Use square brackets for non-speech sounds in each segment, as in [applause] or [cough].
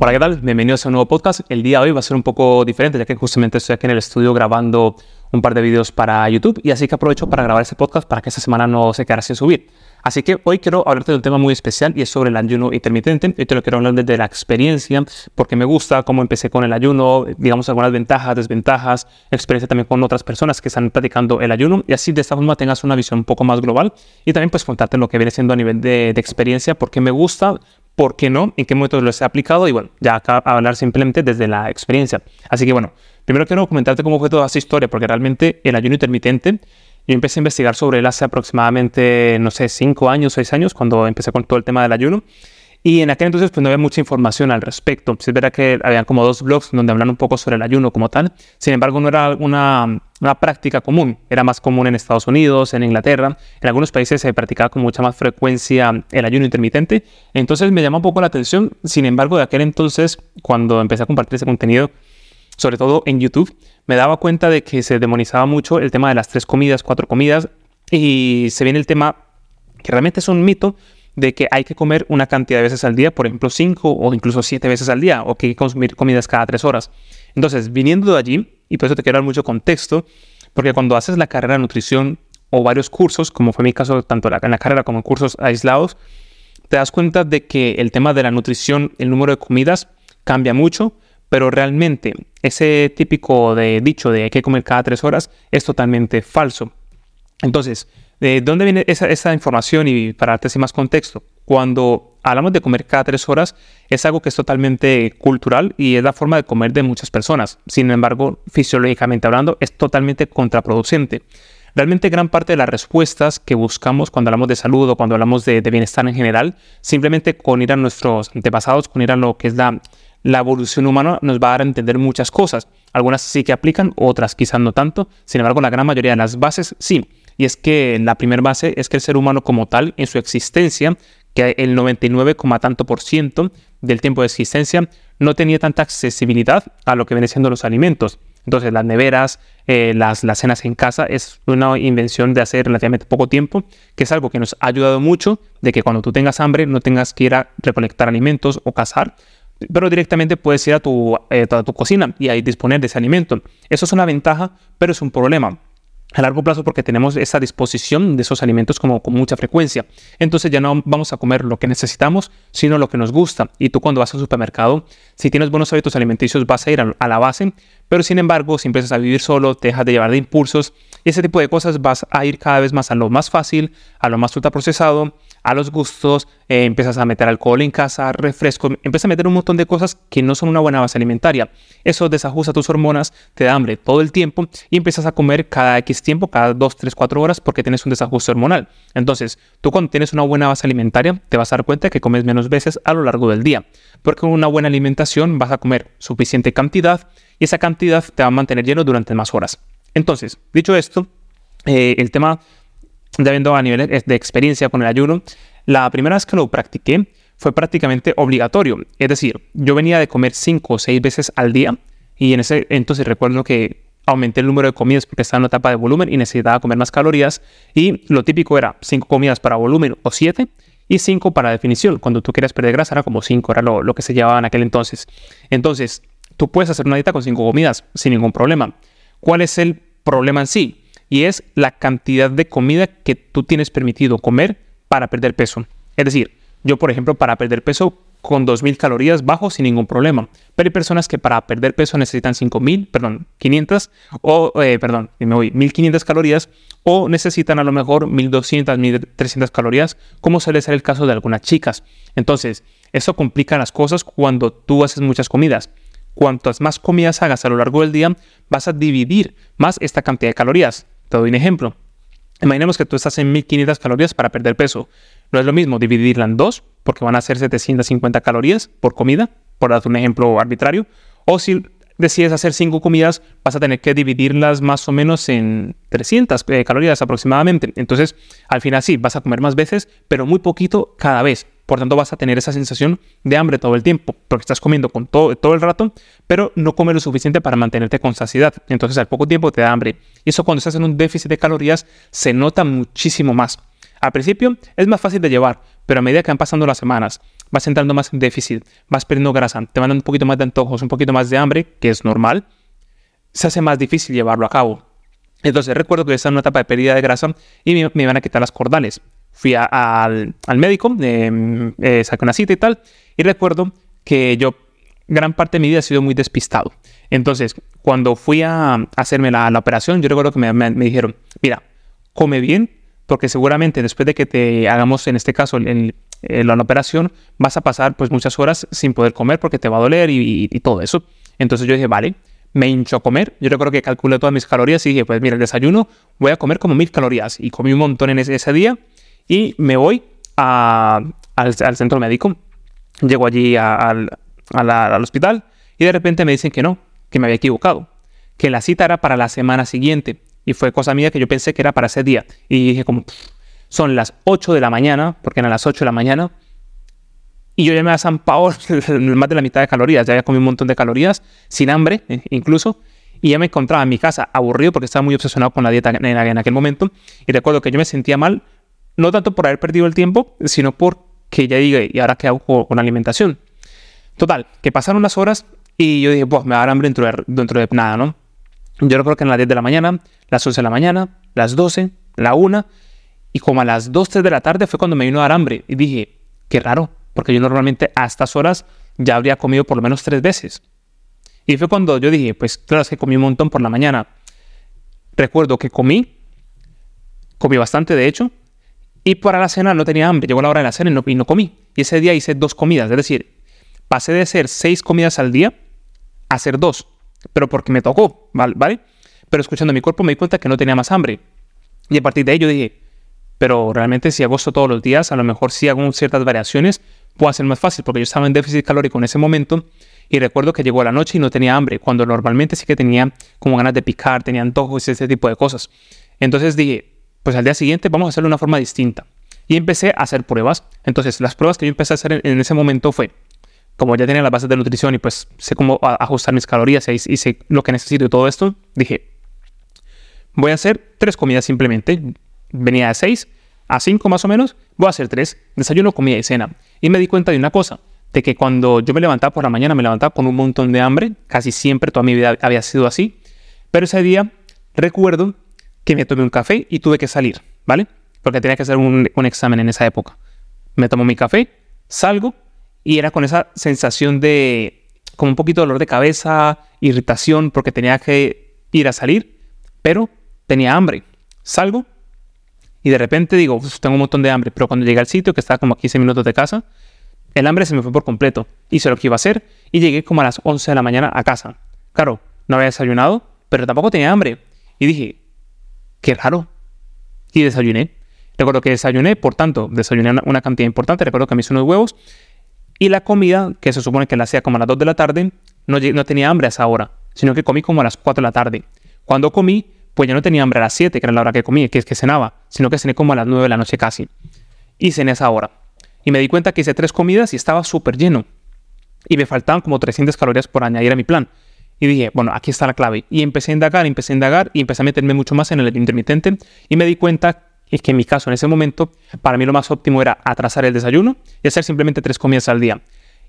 Hola, ¿qué tal? Bienvenidos a un nuevo podcast. El día de hoy va a ser un poco diferente, ya que justamente estoy aquí en el estudio grabando un par de vídeos para YouTube y así que aprovecho para grabar ese podcast para que esta semana no se quedara sin subir. Así que hoy quiero hablarte de un tema muy especial y es sobre el ayuno intermitente. Hoy te lo quiero hablar desde la experiencia, porque me gusta cómo empecé con el ayuno, digamos algunas ventajas, desventajas, experiencia también con otras personas que están practicando el ayuno y así de esta forma tengas una visión un poco más global y también pues contarte lo que viene siendo a nivel de, de experiencia, porque me gusta por qué no, en qué momentos lo he aplicado y bueno, ya acá hablar simplemente desde la experiencia. Así que bueno, primero quiero comentarte cómo fue toda esa historia, porque realmente el ayuno intermitente, yo empecé a investigar sobre él hace aproximadamente, no sé, cinco años, seis años, cuando empecé con todo el tema del ayuno. Y en aquel entonces pues no había mucha información al respecto. Sí verdad que habían como dos blogs donde hablan un poco sobre el ayuno como tal. Sin embargo, no era una, una práctica común. Era más común en Estados Unidos, en Inglaterra. En algunos países se practicaba con mucha más frecuencia el ayuno intermitente. Entonces me llamó un poco la atención. Sin embargo, de aquel entonces, cuando empecé a compartir ese contenido, sobre todo en YouTube, me daba cuenta de que se demonizaba mucho el tema de las tres comidas, cuatro comidas. Y se viene el tema que realmente es un mito, de que hay que comer una cantidad de veces al día, por ejemplo, cinco o incluso siete veces al día, o que hay que consumir comidas cada tres horas. Entonces, viniendo de allí, y por eso te quiero dar mucho contexto, porque cuando haces la carrera de nutrición o varios cursos, como fue mi caso tanto en la carrera como en cursos aislados, te das cuenta de que el tema de la nutrición, el número de comidas, cambia mucho, pero realmente ese típico de dicho de hay que comer cada tres horas es totalmente falso. Entonces, ¿De dónde viene esa, información? Y para darte así más contexto, cuando hablamos de comer cada tres horas, es algo que es totalmente cultural y es la forma de comer de muchas personas. Sin embargo, fisiológicamente hablando, es totalmente contraproducente. Realmente gran parte de las respuestas que buscamos cuando hablamos de salud o cuando hablamos de, bienestar en general, simplemente con ir a nuestros antepasados, con ir a lo que es la, la evolución humana, nos va a dar a entender muchas cosas. Algunas sí que aplican, otras quizás no tanto. Sin embargo, la gran mayoría de las bases sí. Y es que la primera base es que el ser humano como tal, en su existencia, que el 99, tanto por ciento del tiempo de existencia no tenía tanta accesibilidad a lo que vienen siendo los alimentos. Entonces las neveras, eh, las, las cenas en casa es una invención de hace relativamente poco tiempo, que es algo que nos ha ayudado mucho de que cuando tú tengas hambre no tengas que ir a recolectar alimentos o cazar, pero directamente puedes ir a tu, eh, a tu cocina y ahí disponer de ese alimento. Eso es una ventaja, pero es un problema a largo plazo porque tenemos esa disposición de esos alimentos como con mucha frecuencia. Entonces ya no vamos a comer lo que necesitamos, sino lo que nos gusta. Y tú cuando vas al supermercado, si tienes buenos hábitos alimenticios vas a ir a, la base, pero sin embargo si empiezas a vivir solo, te dejas de llevar de impulsos y ese tipo de cosas vas a ir cada vez más a lo más fácil, a lo más ultraprocesado a los gustos, eh, empiezas a meter alcohol en casa, refresco, empiezas a meter un montón de cosas que no son una buena base alimentaria. Eso desajusta tus hormonas, te da hambre todo el tiempo y empiezas a comer cada X tiempo, cada 2, 3, 4 horas porque tienes un desajuste hormonal. Entonces, tú cuando tienes una buena base alimentaria, te vas a dar cuenta que comes menos veces a lo largo del día, porque con una buena alimentación vas a comer suficiente cantidad y esa cantidad te va a mantener lleno durante más horas. Entonces, dicho esto, eh, el tema ya viendo a nivel de experiencia con el ayuno, la primera vez que lo practiqué fue prácticamente obligatorio. Es decir, yo venía de comer cinco o seis veces al día y en ese entonces recuerdo que aumenté el número de comidas porque estaba en una etapa de volumen y necesitaba comer más calorías y lo típico era cinco comidas para volumen o siete y cinco para definición. Cuando tú querías perder grasa era como cinco, era lo, lo que se llevaba en aquel entonces. Entonces, tú puedes hacer una dieta con cinco comidas sin ningún problema. ¿Cuál es el problema en sí? Y es la cantidad de comida que tú tienes permitido comer para perder peso. Es decir, yo por ejemplo para perder peso con 2.000 calorías bajo sin ningún problema. Pero hay personas que para perder peso necesitan 5.000, perdón, 500 o, eh, perdón, me voy, 1.500 calorías o necesitan a lo mejor 1.200, 1.300 calorías, como suele ser el caso de algunas chicas. Entonces, eso complica las cosas cuando tú haces muchas comidas. Cuantas más comidas hagas a lo largo del día, vas a dividir más esta cantidad de calorías. Te doy un ejemplo. Imaginemos que tú estás en 1500 calorías para perder peso. No es lo mismo dividirla en dos, porque van a ser 750 calorías por comida, por darte un ejemplo arbitrario. O si decides hacer cinco comidas, vas a tener que dividirlas más o menos en 300 eh, calorías aproximadamente. Entonces, al final sí, vas a comer más veces, pero muy poquito cada vez. Por tanto, vas a tener esa sensación de hambre todo el tiempo, porque estás comiendo todo, el rato, pero no comes lo suficiente para mantenerte con saciedad. Entonces, al poco tiempo te da hambre. Y eso cuando estás en un déficit de calorías se nota muchísimo más. Al principio es más fácil de llevar, pero a medida que van pasando las semanas, vas entrando más en déficit, vas perdiendo grasa, te van dando un poquito más de antojos, un poquito más de hambre, que es normal, se hace más difícil llevarlo a cabo. Entonces recuerdo que estaba en una etapa de pérdida de grasa y me, iban a quitar las cordales. Fui al, médico, eh, eh, saqué una cita y tal, y recuerdo que yo gran parte de mi vida he sido muy despistado. Entonces, cuando fui a hacerme la, operación, yo recuerdo que me, dijeron, mira, come bien, porque seguramente después de que te hagamos, en este caso, en, la operación, vas a pasar pues muchas horas sin poder comer porque te va a doler y, todo eso. Entonces yo dije, vale, me hincho a comer. Yo recuerdo que calculé todas mis calorías y dije, pues mira, el desayuno voy a comer como mil calorías. Y comí un montón en ese, día y me voy al, centro médico. Llego allí al, al hospital y de repente me dicen que no, que me había equivocado, que la cita era para la semana siguiente y fue cosa mía que yo pensé que era para ese día y dije como son las 8 de la mañana, porque eran las 8 de la mañana y yo ya me había zampado [laughs] más de la mitad de calorías, ya había comido un montón de calorías, sin hambre eh, incluso, y ya me encontraba en mi casa aburrido porque estaba muy obsesionado con la dieta en aquel momento y recuerdo que yo me sentía mal, no tanto por haber perdido el tiempo, sino porque ya dije, ¿y ahora qué hago con alimentación? Total, que pasaron las horas y yo dije, pues me va a dar hambre dentro de, dentro de nada, ¿no? Yo creo que en las 10 de la mañana, las 11 de la mañana, las 12, la 1, y como a las 2, 3 de la tarde fue cuando me vino a dar hambre. Y dije, qué raro, porque yo normalmente a estas horas ya habría comido por lo menos tres veces. Y fue cuando yo dije, pues claro, es que comí un montón por la mañana. Recuerdo que comí, comí bastante de hecho, y para la cena no tenía hambre. Llegó la hora de la cena y no, no comí. Y ese día hice dos comidas, es decir, pasé de hacer seis comidas al día a hacer dos, pero porque me tocó, ¿vale? Pero escuchando mi cuerpo me di cuenta que no tenía más hambre. Y a partir de ahí yo dije, pero realmente si hago esto todos los días, a lo mejor si hago ciertas variaciones, puede ser más fácil, porque yo estaba en déficit calórico en ese momento y recuerdo que llegó la noche y no tenía hambre, cuando normalmente sí que tenía como ganas de picar, tenía antojos y ese tipo de cosas. Entonces dije, pues al día siguiente vamos a hacerlo de una forma distinta. Y empecé a hacer pruebas. Entonces las pruebas que yo empecé a hacer en ese momento fue como ya tenía las bases de nutrición y pues sé cómo ajustar mis calorías y, sé lo que necesito y todo esto, dije, voy a hacer tres comidas simplemente. Venía de seis a cinco más o menos, voy a hacer tres, desayuno, comida y cena. Y me di cuenta de una cosa, de que cuando yo me levantaba por la mañana, me levantaba con un montón de hambre, casi siempre, toda mi vida había sido así, pero ese día recuerdo que me tomé un café y tuve que salir, ¿vale? Porque tenía que hacer un, examen en esa época. Me tomo mi café, salgo y era con esa sensación de como un poquito de dolor de cabeza, irritación, porque tenía que ir a salir, pero tenía hambre. Salgo y de repente digo, tengo un montón de hambre, pero cuando llegué al sitio, que estaba como a 15 minutos de casa, el hambre se me fue por completo. Hice lo que iba a hacer y llegué como a las 11 de la mañana a casa. Claro, no había desayunado, pero tampoco tenía hambre. Y dije, qué raro. Y desayuné. Recuerdo que desayuné, por tanto, desayuné una cantidad importante. Recuerdo que me hice unos huevos y la comida, que se supone que la hacía como a las 2 de la tarde, no, no tenía hambre a esa hora, sino que comí como a las 4 de la tarde. Cuando comí, pues ya no tenía hambre a las 7, que era la hora que comí, que es que cenaba, sino que cené como a las 9 de la noche casi. Y cené a esa hora. Y me di cuenta que hice tres comidas y estaba súper lleno. Y me faltaban como 300 calorías por añadir a mi plan. Y dije, bueno, aquí está la clave. Y empecé a indagar, empecé a indagar y empecé a meterme mucho más en el intermitente. Y me di cuenta es que en mi caso, en ese momento, para mí lo más óptimo era atrasar el desayuno y hacer simplemente tres comidas al día.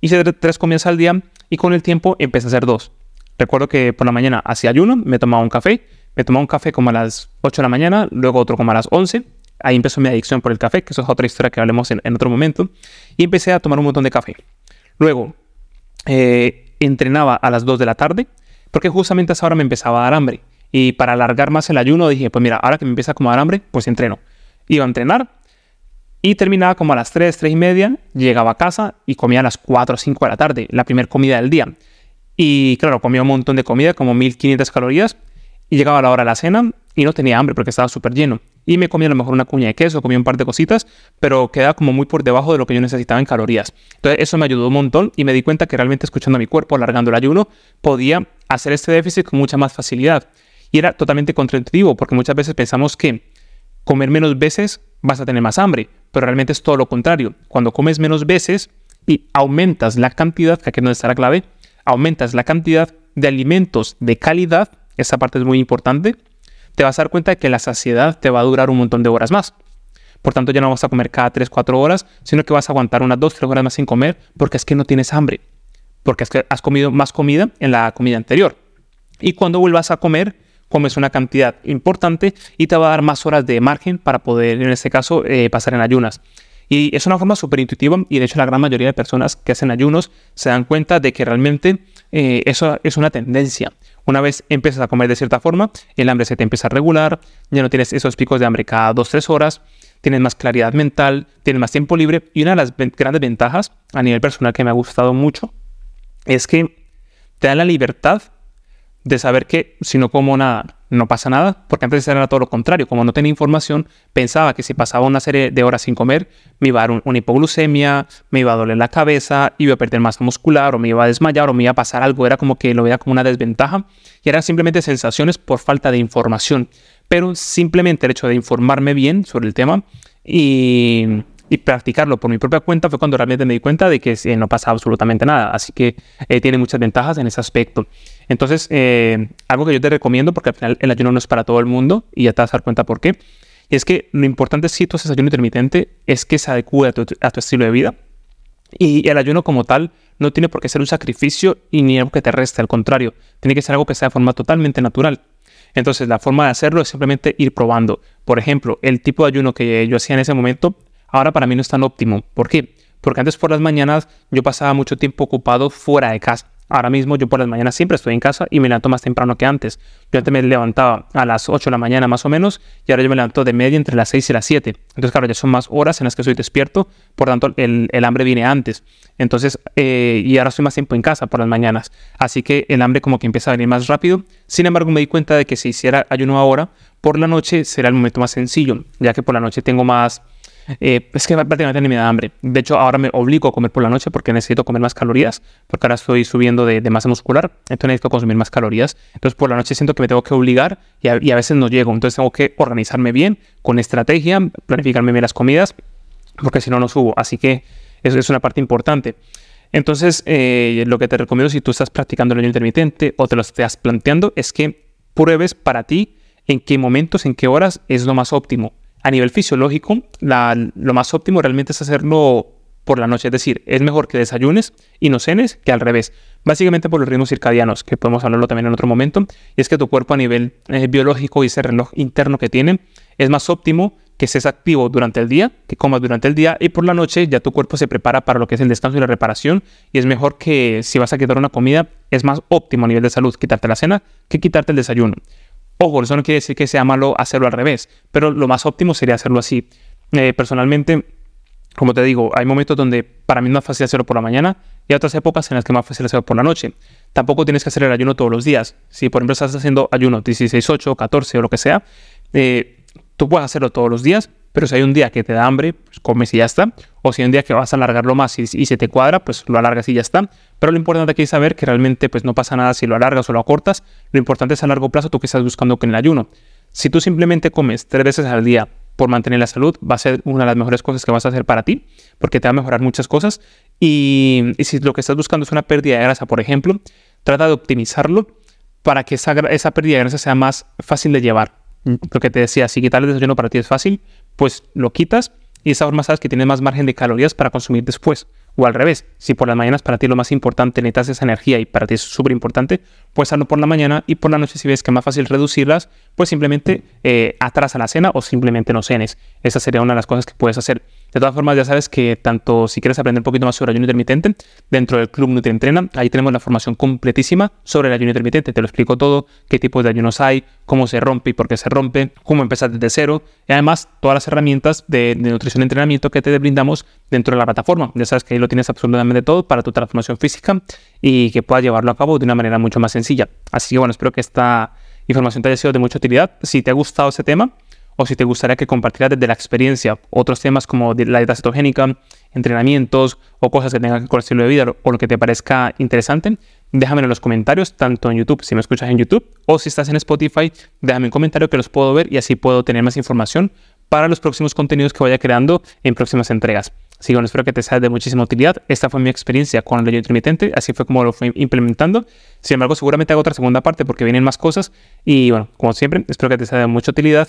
Hice tres comidas al día y con el tiempo empecé a hacer dos. Recuerdo que por la mañana hacía ayuno, me tomaba un café, me tomaba un café como a las 8 de la mañana, luego otro como a las 11. Ahí empezó mi adicción por el café, que eso es otra historia que hablemos en, otro momento. Y empecé a tomar un montón de café. Luego, eh, entrenaba a las 2 de la tarde, porque justamente a esa hora me empezaba a dar hambre. Y para alargar más el ayuno dije, pues mira, ahora que me empieza a como dar hambre, pues entreno. Iba a entrenar y terminaba como a las 3, 3 y media, llegaba a casa y comía a las 4 o 5 de la tarde, la primera comida del día. Y claro, comía un montón de comida, como 1500 calorías, y llegaba a la hora de la cena y no tenía hambre porque estaba súper lleno. Y me comía a lo mejor una cuña de queso, comía un par de cositas, pero quedaba como muy por debajo de lo que yo necesitaba en calorías. Entonces eso me ayudó un montón y me di cuenta que realmente escuchando a mi cuerpo, alargando el ayuno, podía hacer este déficit con mucha más facilidad. Y era totalmente contraintuitivo porque muchas veces pensamos que comer menos veces vas a tener más hambre, pero realmente es todo lo contrario. Cuando comes menos veces y aumentas la cantidad, que aquí no está la clave, aumentas la cantidad de alimentos de calidad, esa parte es muy importante, te vas a dar cuenta de que la saciedad te va a durar un montón de horas más. Por tanto, ya no vas a comer cada 3, 4 horas, sino que vas a aguantar unas 2, 3 horas más sin comer porque es que no tienes hambre. Porque es que has comido más comida en la comida anterior. Y cuando vuelvas a comer, comes una cantidad importante y te va a dar más horas de margen para poder, en este caso, eh, pasar en ayunas. Y es una forma súper intuitiva y de hecho la gran mayoría de personas que hacen ayunos se dan cuenta de que realmente eh, eso es una tendencia. Una vez empiezas a comer de cierta forma, el hambre se te empieza a regular, ya no tienes esos picos de hambre cada 2-3 horas, tienes más claridad mental, tienes más tiempo libre y una de las grandes ventajas a nivel personal que me ha gustado mucho es que te da la libertad de saber que si no como nada, no pasa nada, porque antes era todo lo contrario. Como no tenía información, pensaba que si pasaba una serie de horas sin comer, me iba a dar una hipoglucemia, me iba a doler la cabeza, iba a perder masa muscular, o me iba a desmayar, o me iba a pasar algo. Era como que lo veía como una desventaja. Y eran simplemente sensaciones por falta de información. Pero simplemente el hecho de informarme bien sobre el tema y practicarlo por mi propia cuenta fue cuando realmente me di cuenta de que no pasa absolutamente nada. Así que eh, tiene muchas ventajas en ese aspecto. Entonces, eh, algo que yo te recomiendo, porque al final el ayuno no es para todo el mundo y ya te vas a dar cuenta por qué, y es que lo importante si tú haces ayuno intermitente es que se adecue a tu, estilo de vida. Y el ayuno como tal no tiene por qué ser un sacrificio y ni algo que te reste, al contrario, tiene que ser algo que sea de forma totalmente natural. Entonces, la forma de hacerlo es simplemente ir probando. Por ejemplo, el tipo de ayuno que yo hacía en ese momento ahora para mí no es tan óptimo. ¿Por qué? Porque antes por las mañanas yo pasaba mucho tiempo ocupado fuera de casa. Ahora mismo yo por las mañanas siempre estoy en casa y me levanto más temprano que antes. Yo antes me levantaba a las 8 de la mañana más o menos y ahora yo me levanto de media entre las 6 y las 7. Entonces claro, ya son más horas en las que estoy despierto, por tanto el, hambre viene antes. Entonces, eh, y ahora estoy más tiempo en casa por las mañanas. Así que el hambre como que empieza a venir más rápido. Sin embargo, me di cuenta de que si hiciera ayuno ahora, por la noche será el momento más sencillo, ya que por la noche tengo más eh, es que prácticamente ni me da hambre. De hecho, ahora me obligo a comer por la noche porque necesito comer más calorías, porque ahora estoy subiendo de, masa muscular, entonces necesito consumir más calorías. Entonces, por la noche siento que me tengo que obligar y a, veces no llego. Entonces, tengo que organizarme bien, con estrategia, planificarme bien las comidas, porque si no, no subo. Así que eso es una parte importante. Entonces, eh, lo que te recomiendo si tú estás practicando el ayuno intermitente o te lo estás planteando es que pruebes para ti en qué momentos, en qué horas es lo más óptimo a nivel fisiológico, lo más óptimo realmente es hacerlo por la noche. Es decir, es mejor que desayunes y no cenes que al revés. Básicamente por los ritmos circadianos, que podemos hablarlo también en otro momento. Y es que tu cuerpo a nivel eh, biológico y ese reloj interno que tiene es más óptimo que estés activo durante el día, que comas durante el día y por la noche ya tu cuerpo se prepara para lo que es el descanso y la reparación y es mejor que si vas a quitar una comida, es más óptimo a nivel de salud quitarte la cena que quitarte el desayuno. Ojo, eso no quiere decir que sea malo hacerlo al revés, pero lo más óptimo sería hacerlo así. Eh, personalmente, como te digo, hay momentos donde para mí es más fácil hacerlo por la mañana y otras épocas en las que es más fácil hacerlo por la noche. Tampoco tienes que hacer el ayuno todos los días. Si por ejemplo estás haciendo ayuno 16, 8, 14 o lo que sea, eh, tú puedes hacerlo todos los días, pero si hay un día que te da hambre, pues comes y ya está. O si hay un día que vas a alargarlo más y, se te cuadra, pues lo alargas y ya está. Pero lo importante aquí es saber que realmente pues no pasa nada si lo alargas o lo acortas. Lo importante es a largo plazo tú que estás buscando con el ayuno. Si tú simplemente comes tres veces al día por mantener la salud, va a ser una de las mejores cosas que vas a hacer para ti, porque te va a mejorar muchas cosas. Y, si lo que estás buscando es una pérdida de grasa, por ejemplo, trata de optimizarlo para que esa pérdida de grasa sea más fácil de llevar. Lo que te decía, si quitar el desayuno para ti es fácil, pues lo quitas y de esa forma sabes que tienes más margen de calorías para consumir después. O al revés, si por las mañanas para ti lo más importante necesitas esa energía y para ti es súper importante, pues hazlo por la mañana y por la noche si ves que es más fácil reducirlas, pues simplemente eh, atrasa la cena o simplemente no cenes. Esa sería una de las cosas que puedes hacer. De todas formas, ya sabes que tanto si quieres aprender un poquito más sobre ayuno intermitente, dentro del Club NutriEntrena, ahí tenemos la formación completísima sobre el ayuno intermitente. Te lo explico todo, qué tipos de ayunos hay, cómo se rompe y por qué se rompe, cómo empezar desde cero y además todas las herramientas de, de nutrición y entrenamiento que te brindamos dentro de la plataforma. Ya sabes que ahí lo tienes absolutamente todo para tu transformación física y que puedas llevarlo a cabo de una manera mucho más sencilla. Así que bueno, espero que esta información te haya sido de mucha utilidad. Si te ha gustado ese tema, o si te gustaría que compartiera desde la experiencia otros temas como la dieta cetogénica, entrenamientos o cosas que tengan que ver con el estilo de vida o lo que te parezca interesante, déjame en los comentarios, tanto en YouTube, si me escuchas en YouTube, o si estás en Spotify, déjame un comentario que los puedo ver y así puedo tener más información para los próximos contenidos que vaya creando en próximas entregas. Así que bueno, espero que te sea de muchísima utilidad. Esta fue mi experiencia con el ayuno intermitente, así fue como lo fui implementando. Sin embargo, seguramente hago otra segunda parte porque vienen más cosas. Y bueno, como siempre, espero que te sea de mucha utilidad